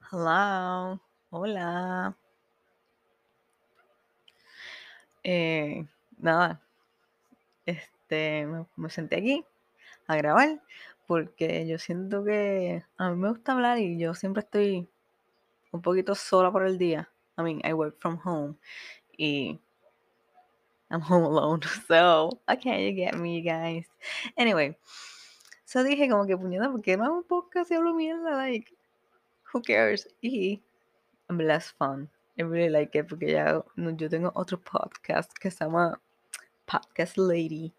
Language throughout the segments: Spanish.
Hello, hola. Eh, nada, este, me, senté aquí a grabar porque yo siento que a mí me gusta hablar y yo siempre estoy un poquito sola por el día. I mean, I work from home y I'm home alone, so okay, you get me, guys. Anyway, so dije como que puñeta, ¿por qué no hago un podcast y hablo mierda? Like, who cares? Y en verdad es fun. I really like it porque ya no, yo tengo otro podcast que se llama Podcast Lady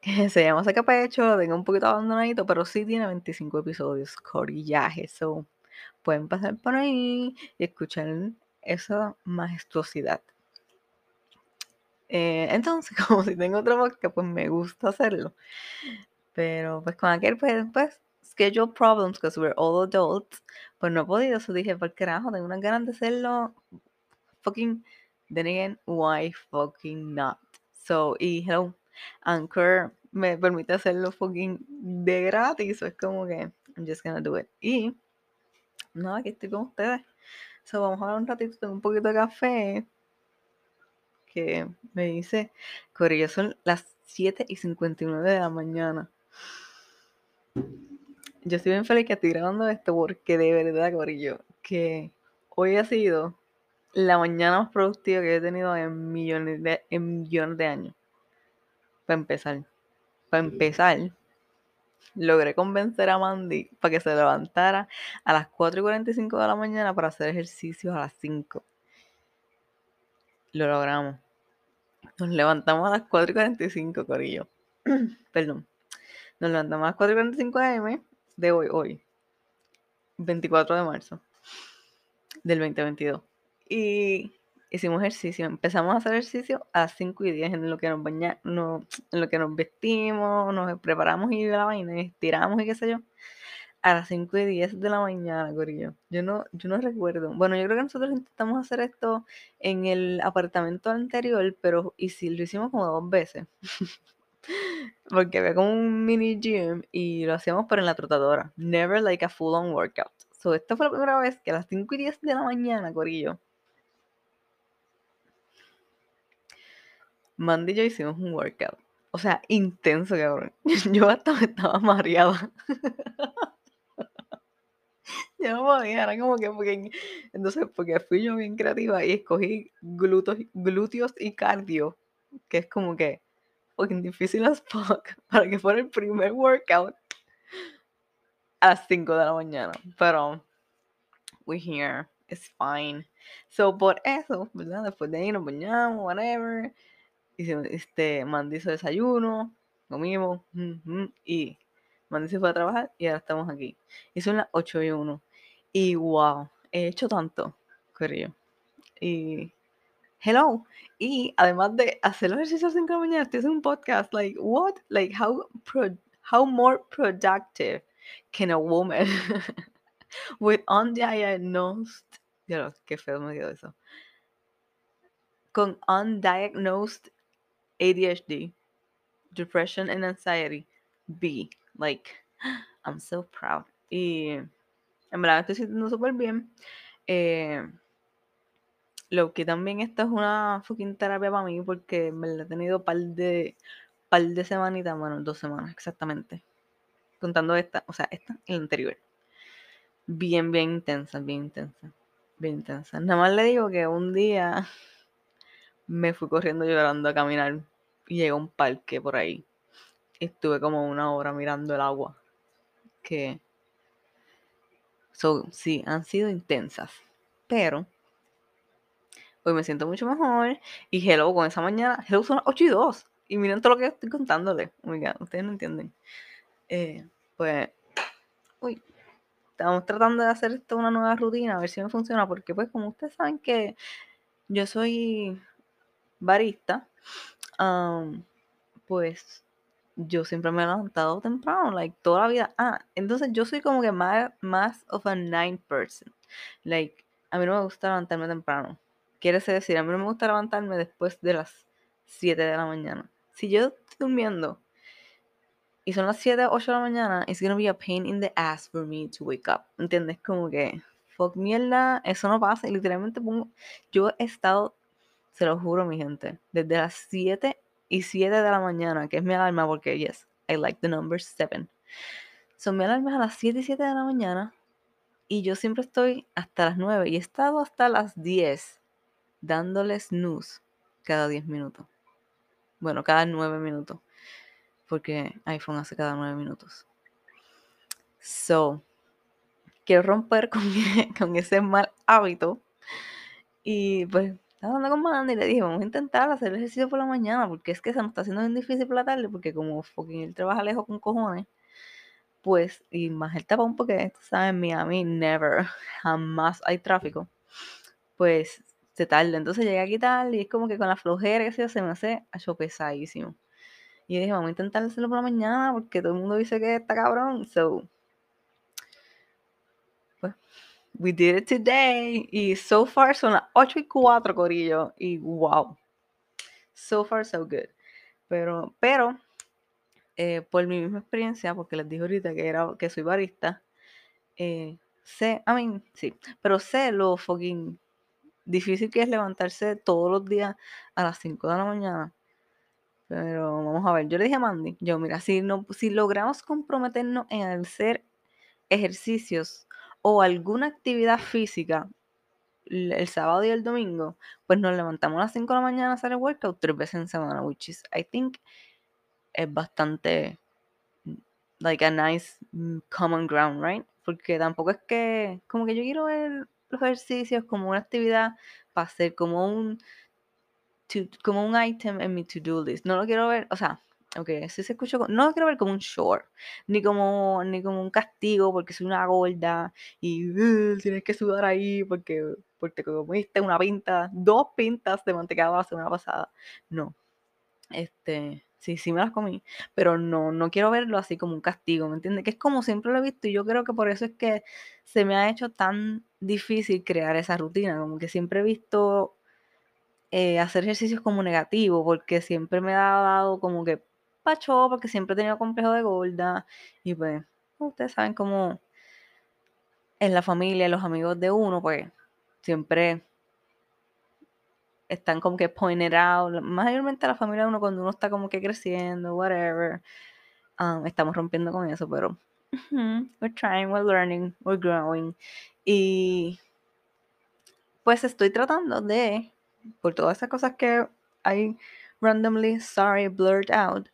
que se llama Saca Pecho, tengo un poquito abandonadito, pero sí tiene 25 episodios, corillaje, so pueden pasar por ahí y escuchar esa majestuosidad. Eh, entonces, como si tengo otro podcast, pues me gusta hacerlo. Pero pues con aquel, pues, pues schedule problems, because we're all adults, pues no he podido, eso dije, por carajo, tengo unas ganas de hacerlo, fucking, then again, why fucking not? So, y hello, Anchor me permite hacerlo fucking de gratis, so es como que, I'm just gonna do it. Y, no, aquí estoy con ustedes. So, vamos a hablar un ratito, tengo un poquito de café, que me dice, Corillo, son las 7 y 59 de la mañana. Yo estoy bien feliz que estoy grabando esto porque de verdad, Corillo, que hoy ha sido la mañana más productiva que he tenido en millones de, en millones de años. Para empezar. Para empezar, logré convencer a Mandy para que se levantara a las 4 y 45 de la mañana para hacer ejercicio a las 5. Lo logramos. Nos levantamos a las 4 y 45, Corillo. Perdón. Nos levantamos a las 4 y 45 am de hoy, hoy. 24 de marzo del 2022. Y hicimos ejercicio. Empezamos a hacer ejercicio a las 5 y 10 en lo que nos bañamos, no, en lo que nos vestimos, nos preparamos y la vaina, estiramos y qué sé yo. A las 5 y 10 de la mañana, Corillo. Yo no, yo no recuerdo. Bueno, yo creo que nosotros intentamos hacer esto en el apartamento anterior, pero y si lo hicimos como dos veces. Porque había como un mini gym y lo hacíamos pero en la trotadora. Never like a full on workout. So, esta fue la primera vez que a las 5 y 10 de la mañana, Corillo, Mandy y yo hicimos un workout. O sea, intenso, cabrón. Yo hasta me estaba mareada. yo no podía, era como que porque, entonces porque fui yo bien creativa y escogí glúteos, glúteos y cardio, que es como que fucking difícil as fuck para que fuera el primer workout a las 5 de la mañana. Pero we here, it's fine. So por eso, ¿verdad? Después de ahí nos bañamos, whatever. Hicimos, este, Mandy hizo desayuno, comimos, y Mandy se fue a trabajar y ahora estamos aquí. Y son las 8 y 1. Y wow, he hecho tanto, querido. Y hello. Y además de hacer los ejercicios en la mañana, estoy un podcast. Like, what? Like, how, pro, how more productive can a woman with undiagnosed. Ya qué feo me quedó eso. Con undiagnosed ADHD, depression and anxiety be. Like, I'm so proud. Y en verdad estoy sintiendo súper bien. Eh, lo que también esta es una fucking terapia para mí porque me la he tenido par de, par de semanitas, bueno, dos semanas exactamente. Contando esta, o sea, esta y la anterior. Bien, bien intensa, bien intensa. Bien intensa. Nada más le digo que un día me fui corriendo llorando a caminar y llegué a un parque por ahí. Estuve como una hora mirando el agua. Que. So, sí, han sido intensas. Pero. Hoy me siento mucho mejor. Y hello, con esa mañana. Hello son las 8 y 2. Y miren todo lo que estoy contándole. Ustedes no entienden. Eh, pues. Uy. Estamos tratando de hacer esto una nueva rutina. A ver si me funciona. Porque, pues, como ustedes saben que yo soy barista. Pues yo siempre me he levantado temprano, like toda la vida. Ah, entonces yo soy como que más, más of a night person. Like, a mí no me gusta levantarme temprano. Quiere decir, a mí no me gusta levantarme después de las 7 de la mañana. Si yo estoy durmiendo y son las 7, 8 de la mañana, it's gonna be a pain in the ass for me to wake up. ¿Entiendes? Como que fuck mierda, eso no pasa. Y literalmente pongo, yo he estado, se lo juro, mi gente, desde las 7 y 7 de la mañana, que es mi alarma, porque yes, I like the number 7. Son mi alarma a las 7 y 7 de la mañana y yo siempre estoy hasta las 9 y he estado hasta las 10 dándole snooze cada 10 minutos. Bueno, cada 9 minutos. Porque iPhone hace cada 9 minutos. So, quiero romper con, con ese mal hábito. Y pues estaba hablando con Mandy y le dije, vamos a intentar hacer el ejercicio por la mañana, porque es que se nos está haciendo bien difícil por la tarde, porque como fucking él trabaja lejos con cojones, pues, y más el tapón, porque sabes, en Miami never, jamás hay tráfico, pues se tarda. Entonces llegué aquí tal y es como que con la flojera que se, me hace hecho pesadísimo. Y dije, vamos a intentar hacerlo por la mañana, porque todo el mundo dice que está cabrón, so we did it today. Y so far son las 8 y 4, Corillo. Y wow. So far, so good. Pero, pero, eh, por mi misma experiencia, porque les dije ahorita que, era, que soy barista, eh, sé, I mean, sí, pero sé lo fucking difícil que es levantarse todos los días a las 5 de la mañana. Pero vamos a ver, yo le dije a Mandy, yo mira, si, no, si logramos comprometernos en hacer ejercicios o alguna actividad física el sábado y el domingo, pues nos levantamos a las 5 de la mañana a hacer el workout tres veces en semana, which is, I think, es bastante, like a nice mm, common ground, right? Porque tampoco es que, como que yo quiero ver los ejercicios como una actividad para hacer como un, como un item en mi to-do list. No lo quiero ver, o sea, Ok, si se escucha, no lo quiero ver como un short, ni como, ni como un castigo porque soy una gorda y tienes que sudar ahí porque, porque comiste una pinta, dos pintas de mantecado la semana pasada. No, este, sí, sí me las comí, pero no, no quiero verlo así como un castigo, ¿me entiendes? Que es como siempre lo he visto y yo creo que por eso es que se me ha hecho tan difícil crear esa rutina, como que siempre he visto eh, hacer ejercicios como negativo, porque siempre me ha dado como que pacho, porque siempre he tenido complejo de gorda. Y pues, ustedes saben cómo en la familia, los amigos de uno, pues, siempre están como que pointed out. Mayormente la familia de uno cuando uno está como que creciendo, whatever. Um, estamos rompiendo con eso, pero we're trying, we're learning, we're growing. Y pues estoy tratando de, por todas esas cosas que hay randomly, sorry, blurred out,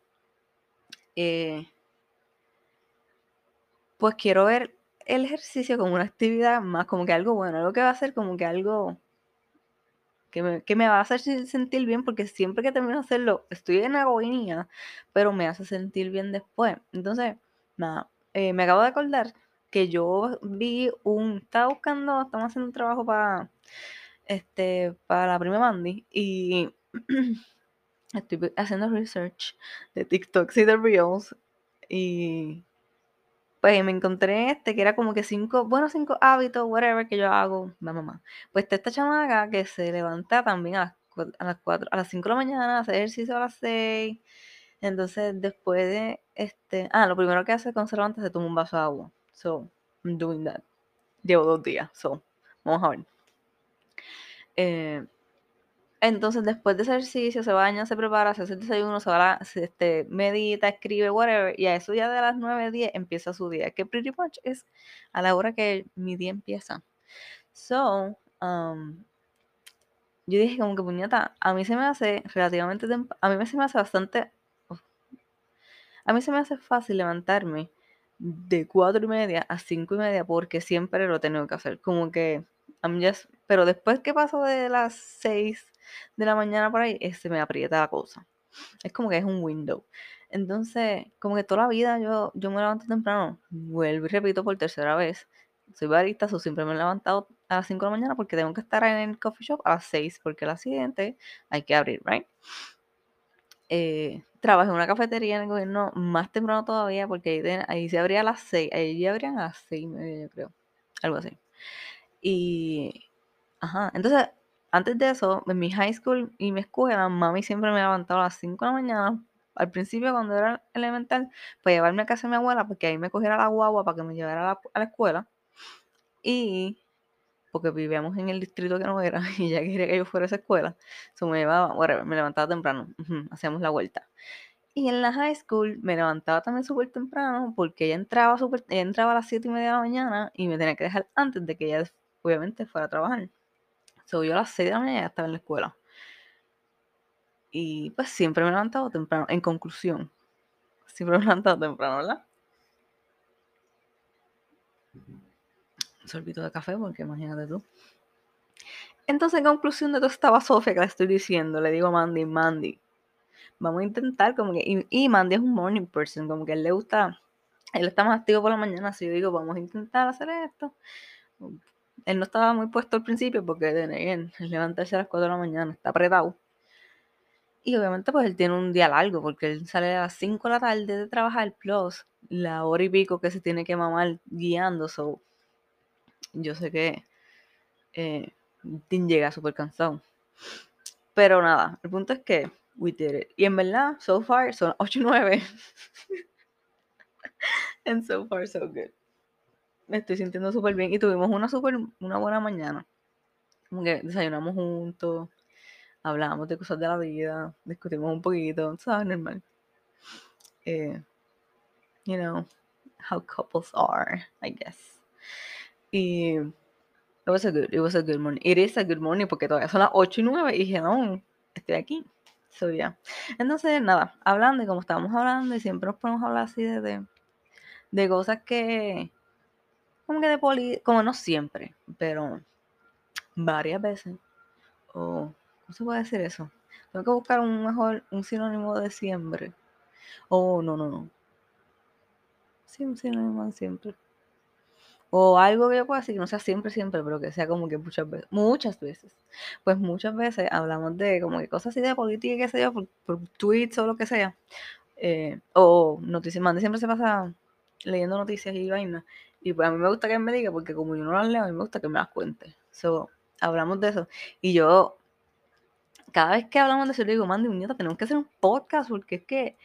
eh, pues quiero ver el ejercicio como una actividad más como que algo bueno, algo que va a ser como que algo que me, va a hacer sentir bien porque siempre que termino de hacerlo estoy en agonía, pero me hace sentir bien después. Entonces, nada, eh, me acabo de acordar que yo vi un, estaba buscando, estamos haciendo un trabajo para, este, para la prima Mandy y estoy haciendo research de TikToks y de Reels y pues me encontré este que era como que cinco, bueno, cinco hábitos, whatever, que yo hago, mamá, Pues está esta chamaca que se levanta también a las, a las 4, a las 5 de la mañana, hace ejercicio a las 6. Entonces, después de este, ah, lo primero que hace con se levanta se toma un vaso de agua. So, I'm doing that. Llevo dos días, so, vamos a ver. Eh, entonces, después de ese ejercicio, se baña, se prepara, se hace el desayuno, se va, se, este, medita, escribe, whatever, y a eso ya de las 9, 10 empieza su día, que pretty much es a la hora que mi día empieza. So, um, yo dije como que puñeta, a mí se me hace relativamente, a mí se me hace bastante, a mí se me hace fácil levantarme de 4 y media a 5 y media porque siempre lo tengo que hacer, como que, I'm just, pero después que paso de las 6 de la mañana por ahí, se me aprieta la cosa. Es como que es un window. Entonces, como que toda la vida yo, yo me levanto temprano, vuelvo y repito por tercera vez. Soy barista, so siempre me he levantado a las 5 de la mañana porque tengo que estar en el coffee shop a las 6 porque la siguiente hay que abrir, ¿right? Eh, trabajé en una cafetería en el gobierno más temprano todavía porque ahí, se abría a las 6, ahí abrían a las 6 y media, yo creo, algo así. Y, ajá, entonces antes de eso, en mi high school y mi escuela, mami siempre me levantaba a las 5 de la mañana. Al principio, cuando era elemental, para llevarme a casa de mi abuela, porque ahí me cogiera la guagua para que me llevara a la, escuela. Y porque vivíamos en el distrito que no era y ella quería que yo fuera a esa escuela. So me llevaba, whatever, me levantaba temprano, hacíamos la vuelta. Y en la high school me levantaba también súper temprano porque ella entraba, super, ella entraba a las 7 y media de la mañana y me tenía que dejar antes de que ella obviamente fuera a trabajar. So yo a las 6 de la mañana ya estaba en la escuela. Y pues siempre me he levantado temprano. En conclusión, siempre me he levantado temprano, ¿verdad? Sorbito de café, porque imagínate tú. Entonces, en conclusión de todo esta Sofía que le estoy diciendo, le digo a Mandy, Mandy, vamos a intentar como que, y, Mandy es un morning person, como que él le gusta, él está más activo por la mañana, así yo digo, vamos a intentar hacer esto. Él no estaba muy puesto al principio porque de levantarse a las 4 de la mañana, está apretado. Y obviamente pues él tiene un día largo porque él sale a las 5 de la tarde de trabajar, plus la hora y pico que se tiene que mamar guiando, so yo sé que eh, Tim llega súper cansado. Pero nada, el punto es que we did it. Y en verdad, so far son 8 y 9. And so far so good. Me estoy sintiendo súper bien y tuvimos una super, una buena mañana. Como que desayunamos juntos, hablamos de cosas de la vida, discutimos un poquito, ¿sabes? Normal. Eh, you know, how couples are, I guess. Y it was a good, it was a good morning. It is a good morning porque todavía son las 8 y 9 y dije, no, estoy aquí. So, yeah. Entonces, nada, hablando y como estábamos hablando y siempre nos ponemos a hablar así de, de, cosas que, como que de poli, como no siempre, pero varias veces. O, ¿cómo se puede decir eso? Tengo que buscar un mejor, un sinónimo de siempre. O, no, no, no. Sí, un sinónimo de siempre. O algo que yo pueda decir que no sea siempre, siempre, pero que sea como que muchas veces, muchas veces. Pues muchas veces hablamos de como que cosas así de política, qué sé yo, por, por tweets o lo que sea. Eh, o noticias, Mandy siempre se pasa leyendo noticias y vainas. Y pues a mí me gusta que él me diga, porque como yo no las leo, a mí me gusta que me las cuente. So, hablamos de eso. Y yo, cada vez que hablamos de eso, le digo, Mandy, nieta, tenemos que hacer un podcast, porque es que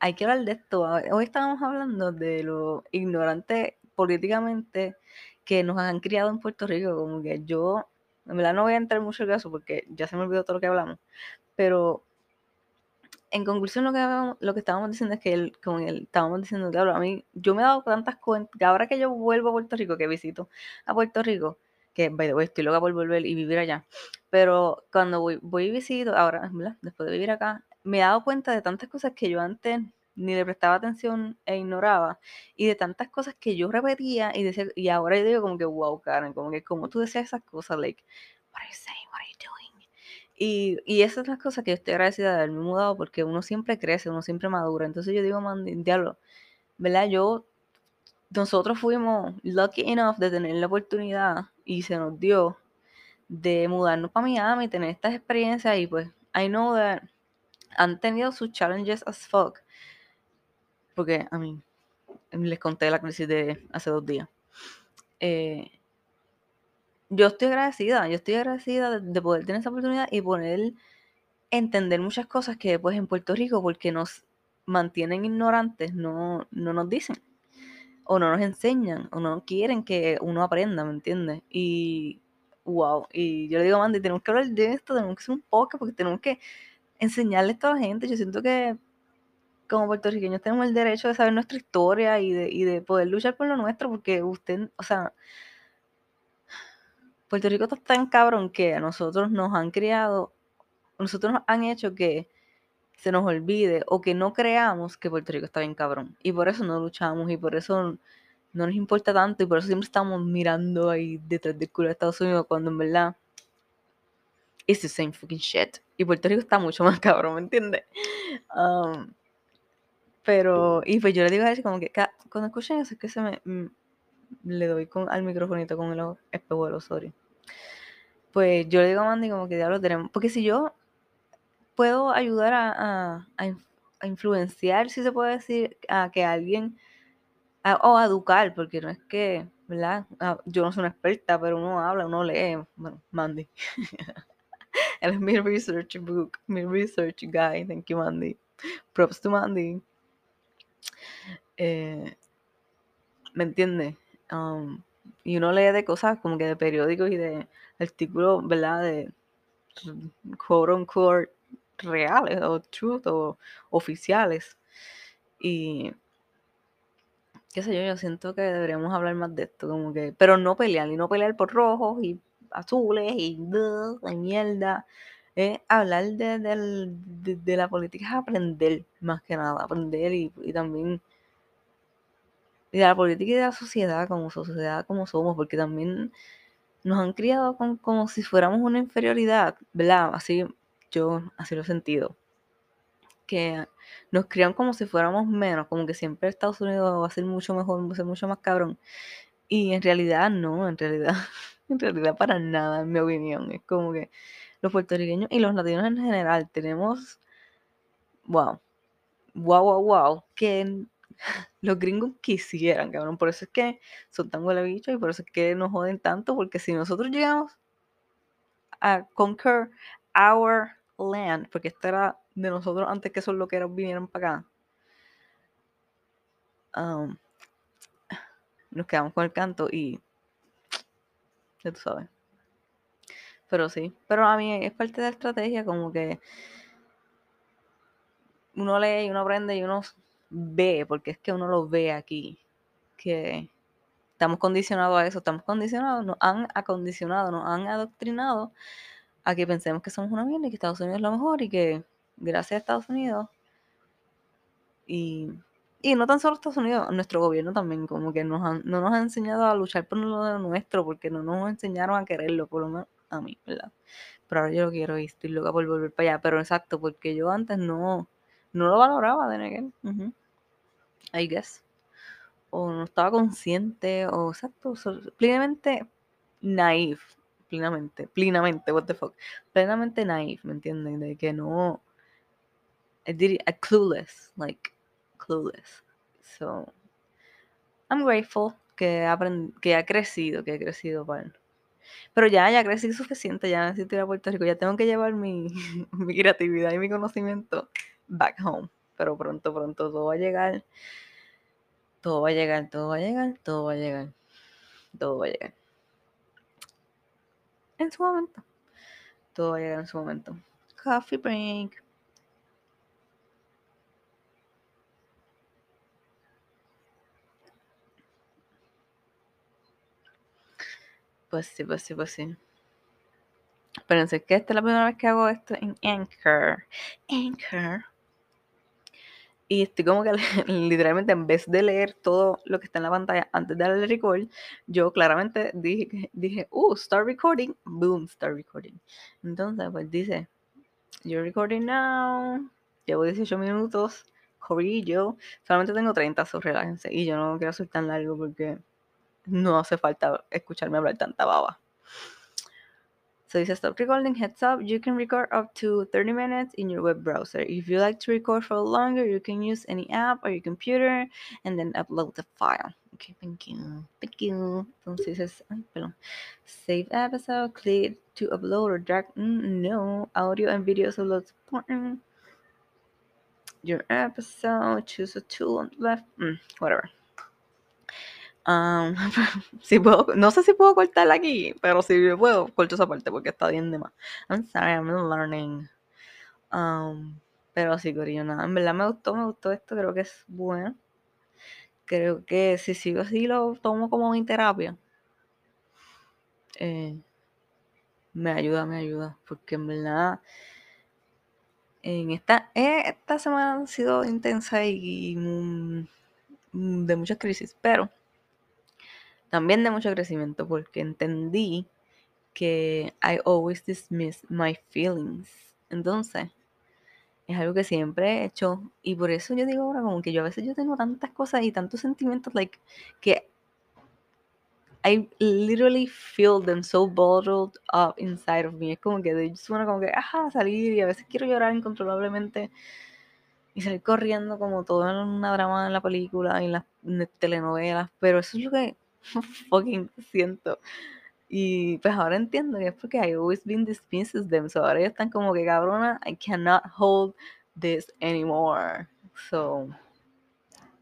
hay que hablar de esto. Hoy estábamos hablando de lo ignorante políticamente que nos han criado en Puerto Rico. Como que yo, en verdad no voy a entrar mucho en eso porque ya se me olvidó todo lo que hablamos. Pero en conclusión, lo que, lo que estábamos diciendo es que él, como él, estábamos diciendo, claro, a mí, yo me he dado tantas cuentas, que ahora que yo vuelvo a Puerto Rico, que visito a Puerto Rico, que, by the way, estoy loca por volver y vivir allá, pero cuando voy y visito, ahora, después de vivir acá, me he dado cuenta de tantas cosas que yo antes ni le prestaba atención e ignoraba, y de tantas cosas que yo repetía y decía, y ahora yo digo como que, wow, Karen, como que, como tú decías esas cosas, like, what are you saying, what are you doing? Y, y esas son las cosas que yo estoy agradecida de haberme mudado, porque uno siempre crece, uno siempre madura, entonces yo digo, man, diablo, ¿verdad? Yo, nosotros fuimos lucky enough de tener la oportunidad, y se nos dio, de mudarnos para Miami, y tener estas experiencias, y pues, I know that han tenido sus challenges as fuck, porque a mí les conté la crisis de hace dos días. Eh, yo estoy agradecida, yo estoy agradecida de, poder tener esa oportunidad y poder entender muchas cosas que después en Puerto Rico, porque nos mantienen ignorantes, no, no nos dicen, o no nos enseñan, o no quieren que uno aprenda, ¿me entiendes? Y wow, y yo le digo a Mandy, tenemos que hablar de esto, tenemos que hacer un podcast, porque tenemos que enseñarle a toda la gente. Yo siento que como puertorriqueños tenemos el derecho de saber nuestra historia y de, y de poder luchar por lo nuestro, porque usted, o sea, Puerto Rico está tan cabrón que a nosotros nos han criado, nosotros nos han hecho que se nos olvide o que no creamos que Puerto Rico está bien cabrón. Y por eso no luchamos y por eso no nos importa tanto y por eso siempre estamos mirando ahí detrás del culo de Estados Unidos cuando en verdad it's the same fucking shit. Y Puerto Rico está mucho más cabrón, ¿me entiendes? Um, pero, y pues yo le digo a él como que cuando escuchen eso es que se me, mm, le doy con, al microfonito con el espejuelo, sorry. Pues yo le digo a Mandy como que diablo tenemos, porque si yo puedo ayudar a, a, influenciar, si se puede decir, a que alguien, o a educar, porque no es que, ¿verdad? Ah, yo no soy una experta, pero uno habla, uno lee, bueno, Mandy. Él es mi research book, mi research guy, thank you Mandy. Props to Mandy. Eh, ¿Me entiendes? Um, y uno lee de cosas como que de periódicos y de artículos, ¿verdad? De quote unquote reales o truth o oficiales. Y qué sé yo, yo siento que deberíamos hablar más de esto, como que, pero no pelear, y no pelear por rojos y azules y de mierda. Hablar de, de, la política, es aprender más que nada, aprender y también de la política y de la sociedad como sociedad como somos, porque también nos han criado como si fuéramos una inferioridad, ¿verdad? Así yo así lo he sentido. Que nos crían como si fuéramos menos, como que siempre Estados Unidos va a ser mucho mejor, va a ser mucho más cabrón. Y en realidad no, en realidad, en realidad para nada, en mi opinión. Es como que los puertorriqueños y los latinos en general tenemos, wow, wow, wow, wow, que los gringos quisieran, cabrón. Por eso es que son tan huele bichos y por eso es que nos joden tanto, porque si nosotros llegamos a conquer our land, porque esto era de nosotros antes que esos loqueros vinieran para acá, um, nos quedamos con el canto y ya tú sabes. Pero sí, pero a mí es parte de la estrategia, como que uno lee y uno aprende y uno ve, porque es que uno lo ve aquí, que estamos condicionados a eso, estamos condicionados, nos han acondicionado, nos han adoctrinado a que pensemos que somos una mierda y que Estados Unidos es lo mejor y que gracias a Estados Unidos y, y no tan solo Estados Unidos, nuestro gobierno también como que nos no nos ha enseñado a luchar por lo nuestro porque no nos enseñaron a quererlo, por lo menos a mí, ¿verdad? Pero ahora yo lo quiero y estoy loca por volver para allá, pero exacto, porque yo antes no, no lo valoraba de Neguel. I guess. O no estaba consciente, o exacto, plenamente naive. Plenamente, plenamente, what the fuck. Plenamente naive, ¿me entienden? De que no. I did clueless, like, clueless. So, I'm grateful que, que ha crecido, que ha crecido para pero ya, ya crecí suficiente, ya necesito ir a Puerto Rico, ya tengo que llevar mi, mi creatividad y mi conocimiento back home. Pero pronto, pronto todo va a llegar. Todo va a llegar, todo va a llegar, todo va a llegar. Todo va a llegar. En su momento. Todo va a llegar en su momento. Coffee break. Pues sí, pues sí, pues sí. Espérense, que esta es la primera vez que hago esto en Anchor. Anchor. Y estoy como que literalmente en vez de leer todo lo que está en la pantalla antes de darle record, yo claramente dije, dije, uh, start recording, boom, start recording. Entonces, pues dice, you're recording now, llevo 18 minutos, yo solamente tengo 30, so relájense. Y yo no quiero ser tan largo porque no hace falta escucharme hablar tanta baba. So it says stop recording, heads up, you can record up to 30 minutes in your web browser. If you like to record for longer, you can use any app or your computer and then upload the file. Okay, thank you. Thank you. Entonces dices, ay. Save episode, click to upload or drag. Mm, no, audio and video upload important. Your episode, choose a tool on the left. Mm, whatever. Um, si puedo, no sé si puedo cortar aquí, pero si puedo, corto esa parte porque está bien de más. I'm sorry, I'm learning. Um, pero sí, Corillo, nada. En verdad me gustó, me gustó esto, creo que es bueno. Creo que si sigo así lo tomo como mi terapia. Eh, me ayuda, me ayuda. Porque en verdad, en esta, eh, esta semana ha sido intensa y, y de muchas crisis, pero también de mucho crecimiento porque entendí que I always dismiss my feelings. Entonces, es algo que siempre he hecho y por eso yo digo ahora como que yo a veces yo tengo tantas cosas y tantos sentimientos like que I literally feel them so bottled up inside of me. Es como que de just como que, ajá, salir y a veces quiero llorar incontrolablemente y salir corriendo como todo en una drama en la película y en las telenovelas, pero eso es lo que fucking siento. Y pues ahora entiendo que es porque I always been dismisses them. So ahora ya están como que cabrona, I cannot hold this anymore. So,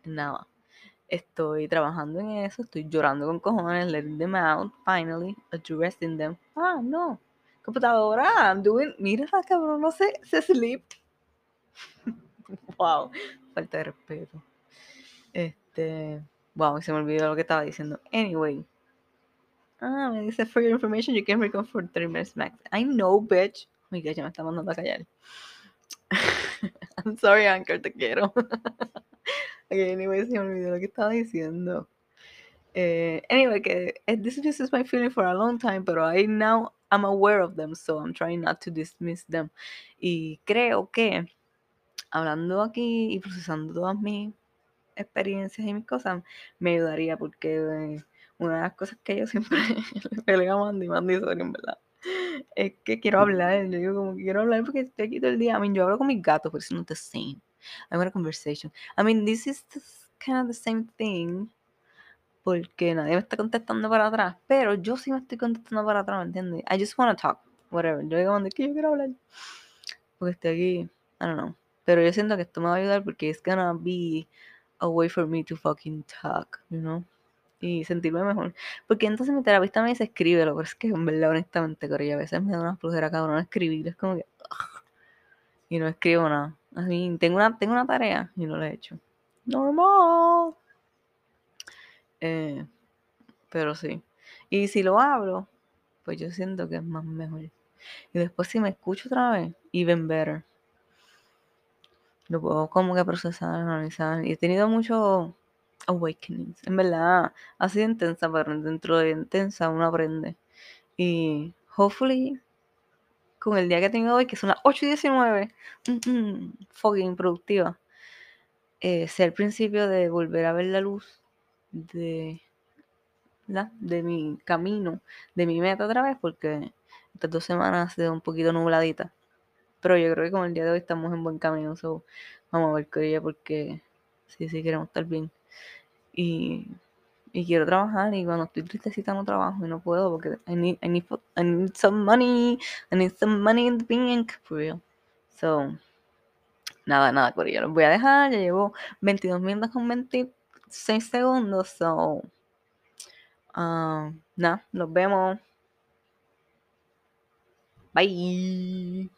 nada. Estoy trabajando en eso, estoy llorando con cojones, letting them out, finally, addressing them. Ah, no, computadora, I'm doing, mira la sé, se sleep. wow, falta de respeto. Este, wow, se me olvidó lo que estaba diciendo. Anyway. Ah, me dice, for your information, you can record for 30 minutes max. I know, bitch. Oh my ya me está mandando a callar. I'm sorry, Anchor, te quiero. okay, anyway, se me olvidó lo que estaba diciendo. Eh, anyway, que eh, this, this is my feeling for a long time, pero I now I'm aware of them, so I'm trying not to dismiss them. Y creo que hablando aquí y procesando todas mis experiencias y mis cosas, me ayudaría porque eh, una de las cosas que yo siempre le peleo a Mandy, Mandy sorry, en verdad, es que quiero hablar, yo digo como que quiero hablar porque estoy aquí todo el día, I mean, yo hablo con mis gatos, pero it's not the same, I'm in a conversation, I mean, this is kind of the same thing, porque nadie me está contestando para atrás, pero yo sí me estoy contestando para atrás, ¿me entiendes? I just want to talk, whatever, yo digo, que yo quiero hablar, porque estoy aquí, I don't know, pero yo siento que esto me va a ayudar porque it's gonna be a way for me to fucking talk, you know? Y sentirme mejor. Porque entonces mi terapista me dice escríbelo, pero es que en verdad, honestamente, Corilla, a veces me da una flujera cabrón escribir, es como que. y no escribo nada. A mí, tengo una, tengo una tarea y no la he hecho. Normal. Eh, pero sí. Y si lo hablo, pues yo siento que es más mejor. Y después si me escucho otra vez, even better lo puedo como que procesar, analizar. Y he tenido muchos awakenings. En verdad, ha sido intensa, pero dentro de intensa uno aprende. Y hopefully, con el día que tengo hoy, que son las 8 y 19, fucking productiva, eh, sea el principio de volver a ver la luz de, de mi camino, de mi meta otra vez, porque estas dos semanas ha sido un poquito nubladita. Pero yo creo que como el día de hoy estamos en buen camino. vamos a ver con ella porque sí, sí queremos estar bien. Y, quiero trabajar y cuando estoy tristecita no trabajo y no puedo porque I need, I need, I need some money. I need some money in the bank. For real. So, nada, nada, por ello. Los voy a dejar. Ya llevo 22 minutos con 26 segundos. So, um, nada, nos vemos. Bye.